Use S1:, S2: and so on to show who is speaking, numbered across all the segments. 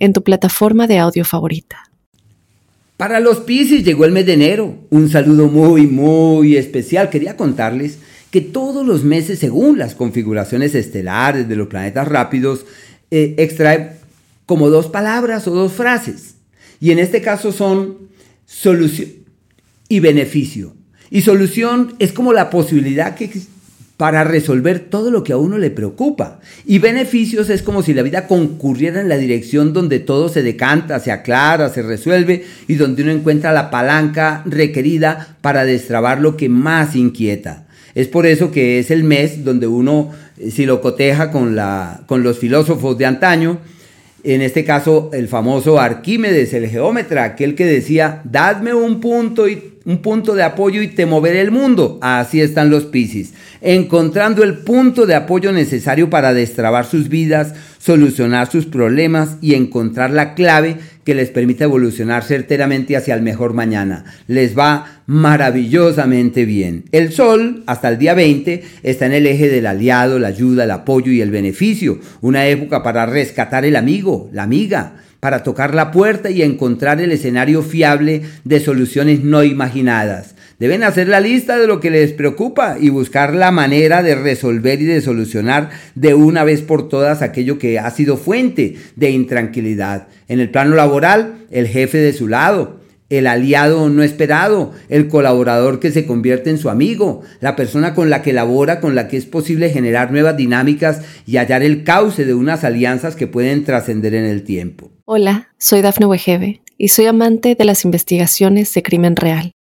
S1: en tu plataforma de audio favorita.
S2: Para los Pisces llegó el mes de enero. Un saludo muy, muy especial. Quería contarles que todos los meses, según las configuraciones estelares de los planetas rápidos, eh, extrae como dos palabras o dos frases. Y en este caso son solución y beneficio. Y solución es como la posibilidad que para resolver todo lo que a uno le preocupa. Y beneficios es como si la vida concurriera en la dirección donde todo se decanta, se aclara, se resuelve y donde uno encuentra la palanca requerida para destrabar lo que más inquieta. Es por eso que es el mes donde uno, eh, si lo coteja con, la, con los filósofos de antaño, en este caso el famoso Arquímedes, el geómetra, aquel que decía, dadme un punto y un punto de apoyo y te moveré el mundo. Así están los Piscis, encontrando el punto de apoyo necesario para destrabar sus vidas, solucionar sus problemas y encontrar la clave que les permita evolucionar certeramente hacia el mejor mañana. Les va maravillosamente bien. El Sol, hasta el día 20, está en el eje del aliado, la ayuda, el apoyo y el beneficio. Una época para rescatar el amigo, la amiga para tocar la puerta y encontrar el escenario fiable de soluciones no imaginadas. Deben hacer la lista de lo que les preocupa y buscar la manera de resolver y de solucionar de una vez por todas aquello que ha sido fuente de intranquilidad. En el plano laboral, el jefe de su lado, el aliado no esperado, el colaborador que se convierte en su amigo, la persona con la que labora, con la que es posible generar nuevas dinámicas y hallar el cauce de unas alianzas que pueden trascender en el tiempo.
S1: Hola, soy Dafne Wegebe y soy amante de las investigaciones de crimen real.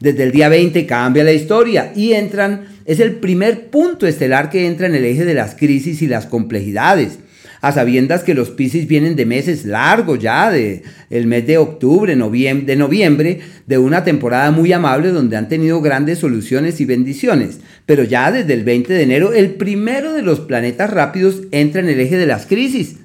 S2: Desde el día 20 cambia la historia y entran, es el primer punto estelar que entra en el eje de las crisis y las complejidades a sabiendas que los Piscis vienen de meses largos ya, de el mes de octubre, noviembre, de noviembre, de una temporada muy amable donde han tenido grandes soluciones y bendiciones. Pero ya desde el 20 de enero, el primero de los planetas rápidos entra en el eje de las crisis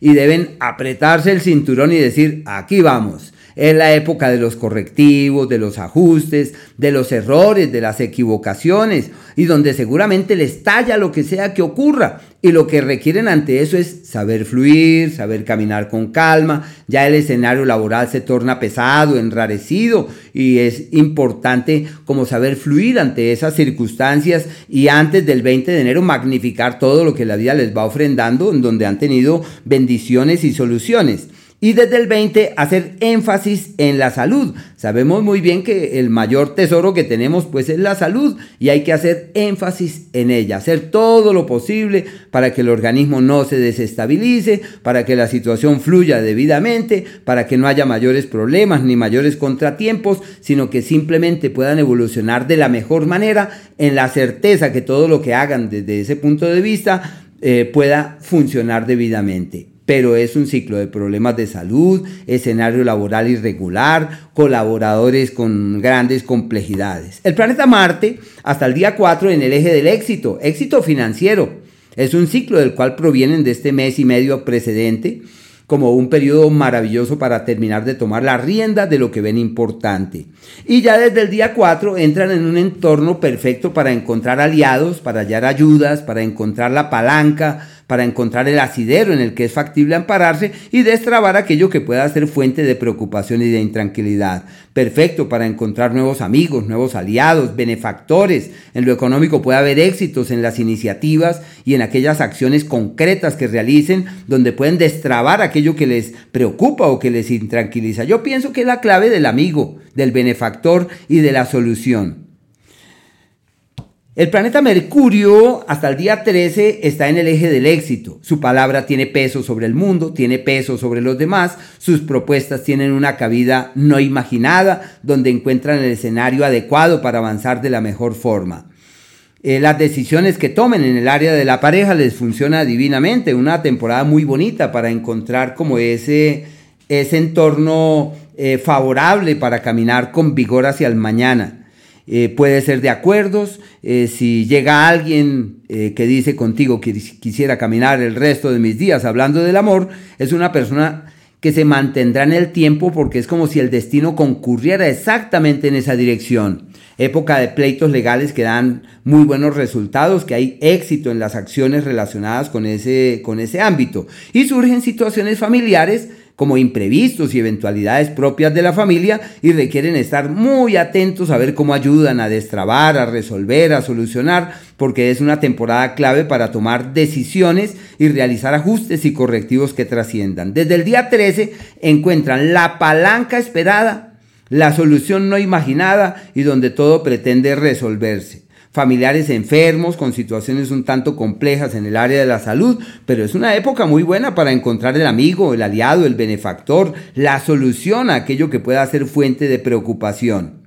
S2: y deben apretarse el cinturón y decir, aquí vamos. Es la época de los correctivos, de los ajustes, de los errores, de las equivocaciones y donde seguramente les talla lo que sea que ocurra. Y lo que requieren ante eso es saber fluir, saber caminar con calma. Ya el escenario laboral se torna pesado, enrarecido y es importante como saber fluir ante esas circunstancias y antes del 20 de enero magnificar todo lo que la vida les va ofrendando en donde han tenido bendiciones y soluciones. Y desde el 20 hacer énfasis en la salud. Sabemos muy bien que el mayor tesoro que tenemos pues es la salud y hay que hacer énfasis en ella, hacer todo lo posible para que el organismo no se desestabilice, para que la situación fluya debidamente, para que no haya mayores problemas ni mayores contratiempos, sino que simplemente puedan evolucionar de la mejor manera en la certeza que todo lo que hagan desde ese punto de vista eh, pueda funcionar debidamente pero es un ciclo de problemas de salud, escenario laboral irregular, colaboradores con grandes complejidades. El planeta Marte, hasta el día 4 en el eje del éxito, éxito financiero, es un ciclo del cual provienen de este mes y medio precedente como un periodo maravilloso para terminar de tomar la rienda de lo que ven importante. Y ya desde el día 4 entran en un entorno perfecto para encontrar aliados, para hallar ayudas, para encontrar la palanca, para encontrar el asidero en el que es factible ampararse y destrabar aquello que pueda ser fuente de preocupación y de intranquilidad. Perfecto para encontrar nuevos amigos, nuevos aliados, benefactores. En lo económico puede haber éxitos en las iniciativas y en aquellas acciones concretas que realicen donde pueden destrabar aquello que les preocupa o que les intranquiliza. Yo pienso que es la clave del amigo, del benefactor y de la solución. El planeta Mercurio hasta el día 13 está en el eje del éxito. Su palabra tiene peso sobre el mundo, tiene peso sobre los demás, sus propuestas tienen una cabida no imaginada, donde encuentran el escenario adecuado para avanzar de la mejor forma. Eh, las decisiones que tomen en el área de la pareja les funciona divinamente. Una temporada muy bonita para encontrar como ese, ese entorno eh, favorable para caminar con vigor hacia el mañana. Eh, puede ser de acuerdos. Eh, si llega alguien eh, que dice contigo que quisiera caminar el resto de mis días hablando del amor, es una persona que se mantendrá en el tiempo porque es como si el destino concurriera exactamente en esa dirección. Época de pleitos legales que dan muy buenos resultados, que hay éxito en las acciones relacionadas con ese, con ese ámbito. Y surgen situaciones familiares como imprevistos y eventualidades propias de la familia y requieren estar muy atentos a ver cómo ayudan a destrabar, a resolver, a solucionar, porque es una temporada clave para tomar decisiones y realizar ajustes y correctivos que trasciendan. Desde el día 13 encuentran la palanca esperada, la solución no imaginada y donde todo pretende resolverse familiares enfermos, con situaciones un tanto complejas en el área de la salud, pero es una época muy buena para encontrar el amigo, el aliado, el benefactor, la solución a aquello que pueda ser fuente de preocupación.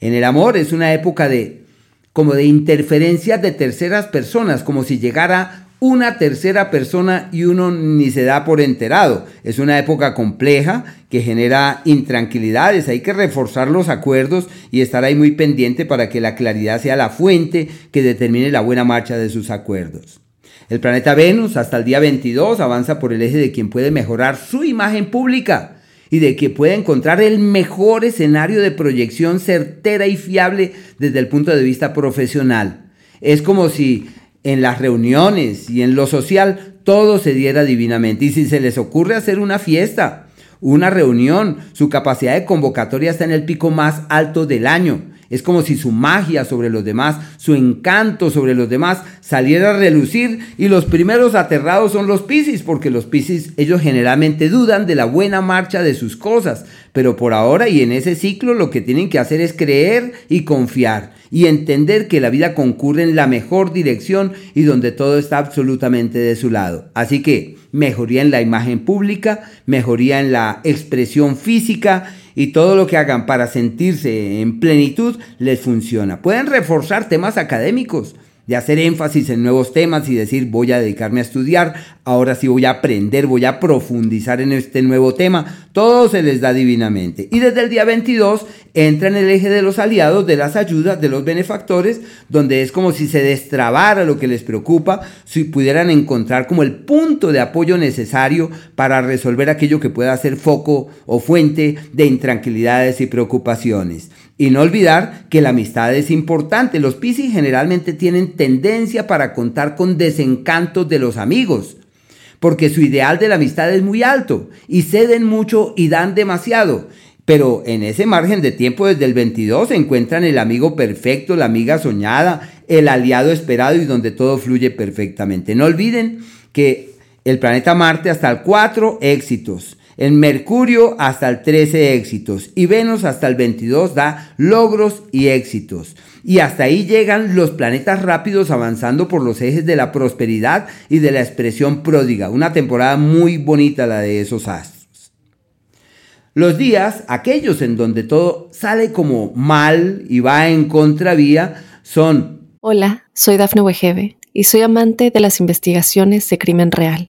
S2: En el amor es una época de como de interferencias de terceras personas, como si llegara una tercera persona y uno ni se da por enterado. Es una época compleja que genera intranquilidades. Hay que reforzar los acuerdos y estar ahí muy pendiente para que la claridad sea la fuente que determine la buena marcha de sus acuerdos. El planeta Venus hasta el día 22 avanza por el eje de quien puede mejorar su imagen pública y de que puede encontrar el mejor escenario de proyección certera y fiable desde el punto de vista profesional. Es como si en las reuniones y en lo social, todo se diera divinamente. Y si se les ocurre hacer una fiesta, una reunión, su capacidad de convocatoria está en el pico más alto del año. Es como si su magia sobre los demás, su encanto sobre los demás saliera a relucir y los primeros aterrados son los Piscis, porque los Piscis ellos generalmente dudan de la buena marcha de sus cosas, pero por ahora y en ese ciclo lo que tienen que hacer es creer y confiar y entender que la vida concurre en la mejor dirección y donde todo está absolutamente de su lado. Así que mejoría en la imagen pública, mejoría en la expresión física y todo lo que hagan para sentirse en plenitud les funciona. Pueden reforzar temas académicos, de hacer énfasis en nuevos temas y decir voy a dedicarme a estudiar, ahora sí voy a aprender, voy a profundizar en este nuevo tema, todo se les da divinamente. Y desde el día 22 entra en el eje de los aliados, de las ayudas, de los benefactores, donde es como si se destrabara lo que les preocupa, si pudieran encontrar como el punto de apoyo necesario para resolver aquello que pueda ser foco o fuente de intranquilidades y preocupaciones. Y no olvidar que la amistad es importante. Los Piscis generalmente tienen tendencia para contar con desencantos de los amigos, porque su ideal de la amistad es muy alto y ceden mucho y dan demasiado. Pero en ese margen de tiempo desde el 22 se encuentran el amigo perfecto, la amiga soñada, el aliado esperado y donde todo fluye perfectamente. No olviden que el planeta Marte hasta el 4 éxitos. El Mercurio hasta el 13 éxitos y Venus hasta el 22 da logros y éxitos. Y hasta ahí llegan los planetas rápidos avanzando por los ejes de la prosperidad y de la expresión pródiga. Una temporada muy bonita la de esos astros. Los días, aquellos en donde todo sale como mal y va en contravía, son...
S1: Hola, soy Dafne Wegebe y soy amante de las investigaciones de crimen real.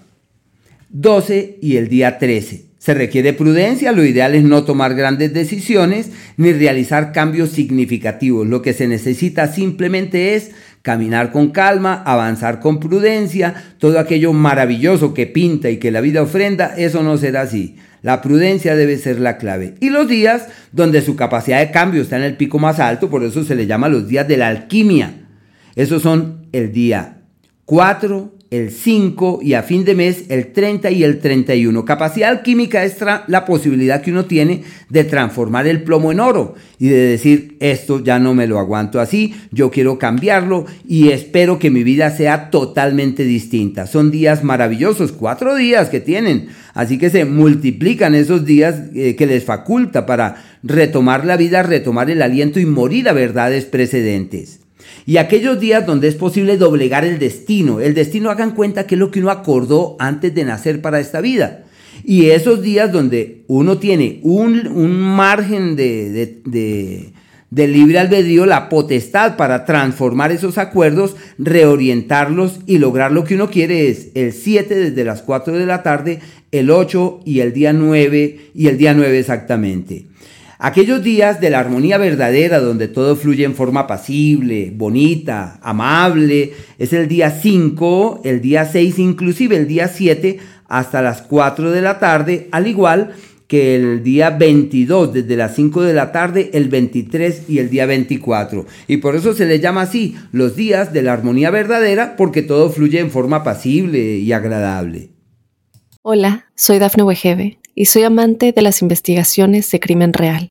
S2: 12 y el día 13. Se requiere prudencia, lo ideal es no tomar grandes decisiones ni realizar cambios significativos. Lo que se necesita simplemente es caminar con calma, avanzar con prudencia, todo aquello maravilloso que pinta y que la vida ofrenda, eso no será así. La prudencia debe ser la clave. Y los días donde su capacidad de cambio está en el pico más alto, por eso se le llama los días de la alquimia. Esos son el día 4, el 5 y a fin de mes el 30 y el 31. Capacidad química es la posibilidad que uno tiene de transformar el plomo en oro y de decir, esto ya no me lo aguanto así, yo quiero cambiarlo y espero que mi vida sea totalmente distinta. Son días maravillosos, cuatro días que tienen, así que se multiplican esos días eh, que les faculta para retomar la vida, retomar el aliento y morir a verdades precedentes. Y aquellos días donde es posible doblegar el destino, el destino hagan cuenta que es lo que uno acordó antes de nacer para esta vida. Y esos días donde uno tiene un, margen de, de, libre albedrío, la potestad para transformar esos acuerdos, reorientarlos y lograr lo que uno quiere es el 7 desde las 4 de la tarde, el 8 y el día 9 y el día 9 exactamente. Aquellos días de la armonía verdadera donde todo fluye en forma pasible, bonita, amable, es el día 5, el día 6, inclusive el día 7 hasta las 4 de la tarde, al igual que el día 22 desde las 5 de la tarde, el 23 y el día 24. Y por eso se les llama así los días de la armonía verdadera porque todo fluye en forma pasible y agradable.
S1: Hola, soy Dafne Wegebe y soy amante de las investigaciones de crimen real.